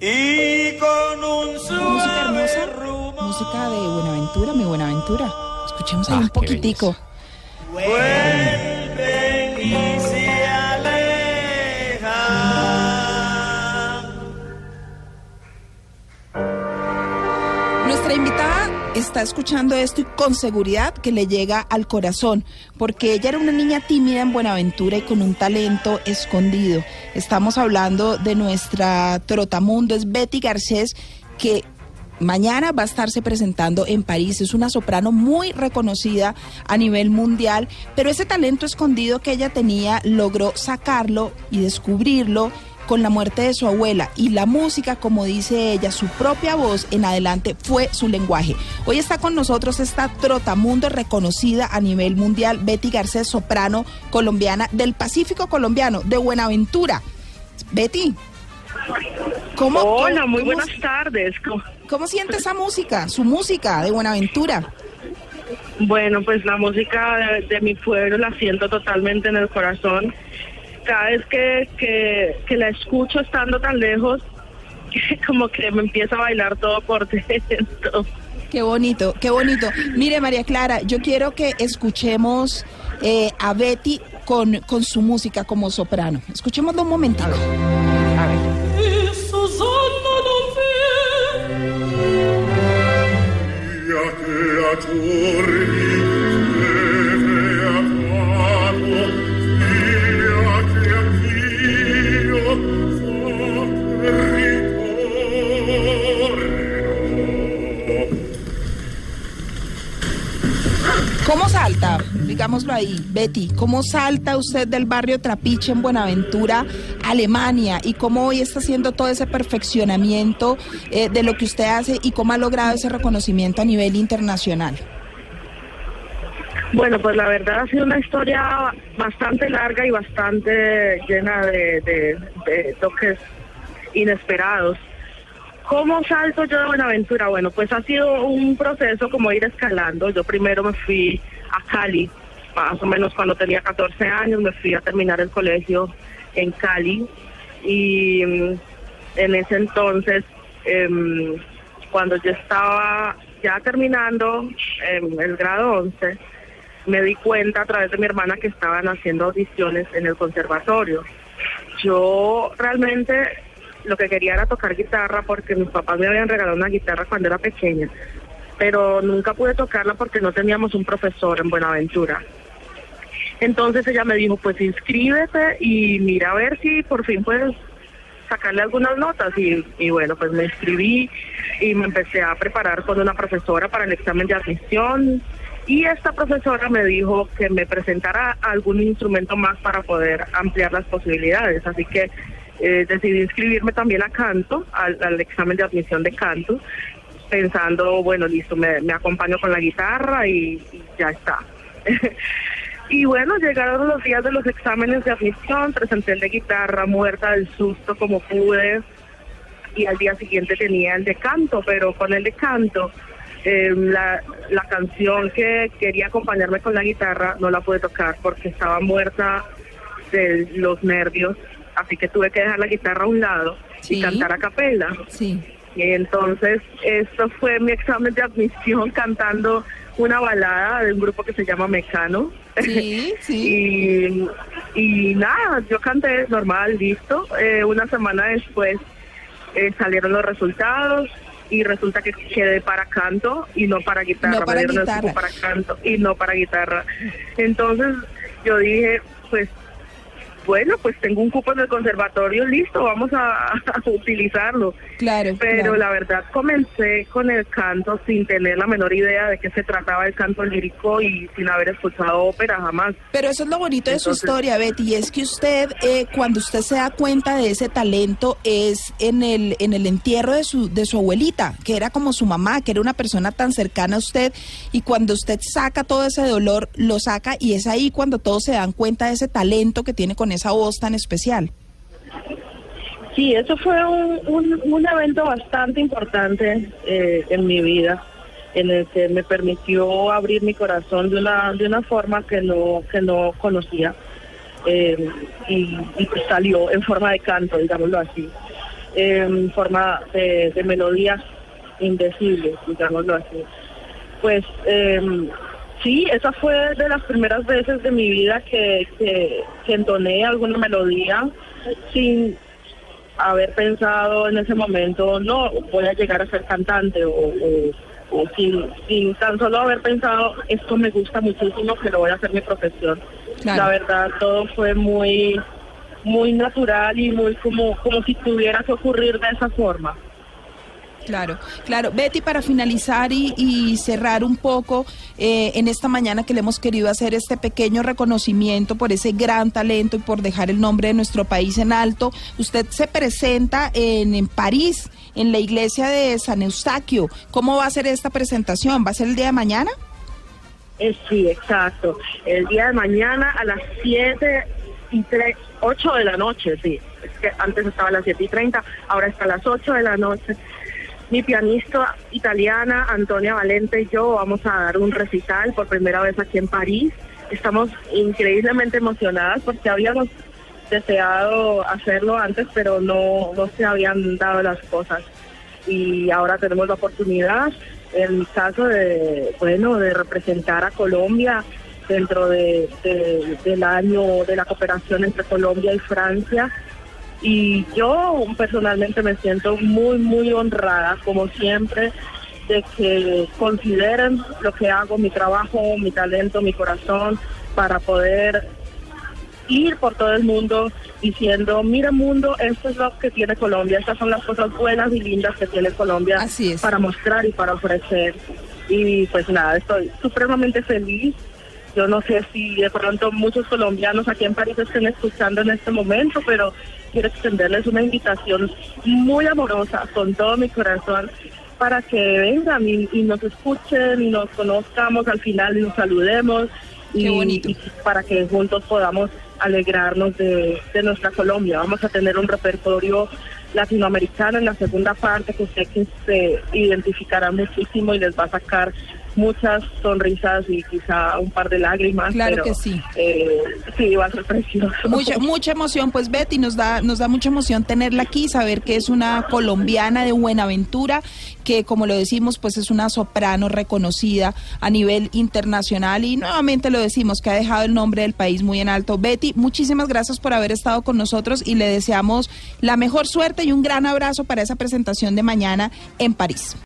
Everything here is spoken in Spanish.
Y con un Música hermosa, música de Buenaventura, mi Buenaventura. Escuchemos ahí Ah, un poquitico. vuelven y se alejan. Nuestra invitada está escuchando esto y con seguridad que le llega al corazón, porque ella era una niña tímida en Buenaventura y con un talento escondido. Estamos hablando de nuestra trotamundo, es Betty Garcés, que mañana va a estarse presentando en París. Es una soprano muy reconocida a nivel mundial, pero ese talento escondido que ella tenía logró sacarlo y descubrirlo con la muerte de su abuela y la música, como dice ella, su propia voz en adelante fue su lenguaje. Hoy está con nosotros esta trotamundo reconocida a nivel mundial, Betty Garcés, soprano colombiana del Pacífico colombiano, de Buenaventura. Betty, ¿cómo, Hola, muy cómo- buenas tardes. ¿Cómo- ¿Cómo siente esa música, su música de Buenaventura? Bueno, pues la música de, de mi pueblo la siento totalmente en el corazón. Cada vez que, que, que la escucho estando tan lejos, como que me empieza a bailar todo por dentro. Qué bonito, qué bonito. Mire, María Clara, yo quiero que escuchemos eh, a Betty con, con su música como soprano. Escuchémoslo un momentito. A giorni Digámoslo ahí, Betty, ¿cómo salta usted del barrio Trapiche en Buenaventura, Alemania? ¿Y cómo hoy está haciendo todo ese perfeccionamiento eh, de lo que usted hace y cómo ha logrado ese reconocimiento a nivel internacional? Bueno, pues la verdad ha sido una historia bastante larga y bastante llena de- de toques inesperados. ¿Cómo salto yo de Buenaventura? Bueno, pues ha sido un proceso como ir escalando. Yo primero me fui a Cali, más o menos cuando tenía 14 años, me fui a terminar el colegio en Cali. Y mm, en ese entonces, em, cuando yo estaba ya terminando em, el grado 11, me di cuenta a través de mi hermana que estaban haciendo audiciones en el conservatorio. Yo realmente lo que quería era tocar guitarra porque mis papás me habían regalado una guitarra cuando era pequeña, pero nunca pude tocarla porque no teníamos un profesor en Buenaventura. Entonces ella me dijo, pues inscríbete y mira a ver si por fin puedes sacarle algunas notas y, bueno, pues me inscribí y me empecé a preparar con una profesora para el examen de admisión. Y esta profesora me dijo que me presentara algún instrumento más para poder ampliar las posibilidades, así que eh, decidí inscribirme también a canto, al examen de admisión de canto, pensando, bueno, listo, me, me acompaño con la guitarra y, y ya está. Y bueno, llegaron los días de los exámenes de admisión, presenté el de guitarra, muerta del susto como pude, y al día siguiente tenía el de canto, pero con el de canto, eh, la, la canción que quería acompañarme con la guitarra no la pude tocar porque estaba muerta de los nervios, así que tuve que dejar la guitarra a un lado Sí. y cantar a capela. Sí. Entonces, esto fue mi examen de admisión cantando una balada de un grupo que se llama Mecano. Sí, sí. y, y nada, yo canté normal, listo. Eh, una semana después eh, salieron los resultados y resulta que quedé para canto y no para guitarra. No para guitarra. para canto y no para guitarra. Entonces yo dije, pues bueno, pues tengo un cupo en el conservatorio, listo, vamos a, a utilizarlo. Claro. Pero claro. la verdad comencé con el canto sin tener la menor idea de qué se trataba el canto lírico y sin haber escuchado ópera jamás. Pero eso es lo bonito de su historia, Betty, y es que usted, eh, cuando usted se da cuenta de ese talento, es en el, en el entierro de su, de su abuelita, que era como su mamá, que era una persona tan cercana a usted, y cuando usted saca todo ese dolor, lo saca, y es ahí cuando todos se dan cuenta de ese talento que tiene con esa voz tan especial. Sí, eso fue un, un, evento bastante importante eh, en mi vida, en el que me permitió abrir mi corazón de una de una forma que no que no conocía eh, y, pues salió en forma de canto, digámoslo así. en forma de, de melodías indecibles, digámoslo así. Pues em, sí, esa fue de las primeras veces de mi vida que, que, que entoné alguna melodía sin haber pensado en ese momento, no, voy a llegar a ser cantante o, o- o sin, sin tan solo haber pensado, esto me gusta muchísimo, que lo voy a hacer mi profesión. Claro. La verdad, todo fue muy muy natural y muy como, como si tuviera que ocurrir de esa forma. Claro, claro. Betty, para finalizar y, cerrar un poco eh, en esta mañana que le hemos querido hacer este pequeño reconocimiento por ese gran talento y por dejar el nombre de nuestro país en alto, usted se presenta en, en París, en la iglesia de San Eustaquio. ¿Cómo va a ser esta presentación? ¿Va a ser el día de mañana? Eh, sí, exacto. El día de mañana a las 7 y 3, 8 de la noche, sí. Es que antes estaba a las 7 y 30, ahora está a las 8 de la noche. Mi pianista italiana, Antonia Valente, y yo vamos a dar un recital por primera vez aquí en París. Estamos increíblemente emocionadas porque habíamos deseado hacerlo antes, pero no, no se habían dado las cosas. Y ahora tenemos la oportunidad, en caso, de, bueno, de representar a Colombia dentro de, de- del año de la cooperación entre Colombia y Francia. Y yo personalmente me siento muy, muy honrada, como siempre, de que consideren lo que hago, mi trabajo, mi talento, mi corazón, para poder ir por todo el mundo diciendo, mira mundo, esto es lo que tiene Colombia, estas son las cosas buenas y lindas que tiene Colombia Así es. para mostrar y para ofrecer. Y pues nada, estoy supremamente feliz. Yo no sé si de pronto muchos colombianos aquí en París estén escuchando en este momento, pero quiero extenderles una invitación muy amorosa con todo mi corazón para que vengan y, y nos escuchen y nos conozcamos al final y nos saludemos Qué y, bonito. y para que juntos podamos alegrarnos de, de nuestra Colombia. Vamos a tener un repertorio latinoamericano en la segunda parte que sé que se identificará muchísimo y les va a sacar muchas sonrisas y quizá un par de lágrimas. Claro pero, que sí. eh, sí, va a ser precioso. Mucha, mucha emoción, pues Betty, nos da, nos da mucha emoción tenerla aquí, saber que es una colombiana de Buenaventura, que como lo decimos, pues es una soprano reconocida a nivel internacional y nuevamente lo decimos, que ha dejado el nombre del país muy en alto. Betty, muchísimas gracias por haber estado con nosotros y le deseamos la mejor suerte y un gran abrazo para esa presentación de mañana en París.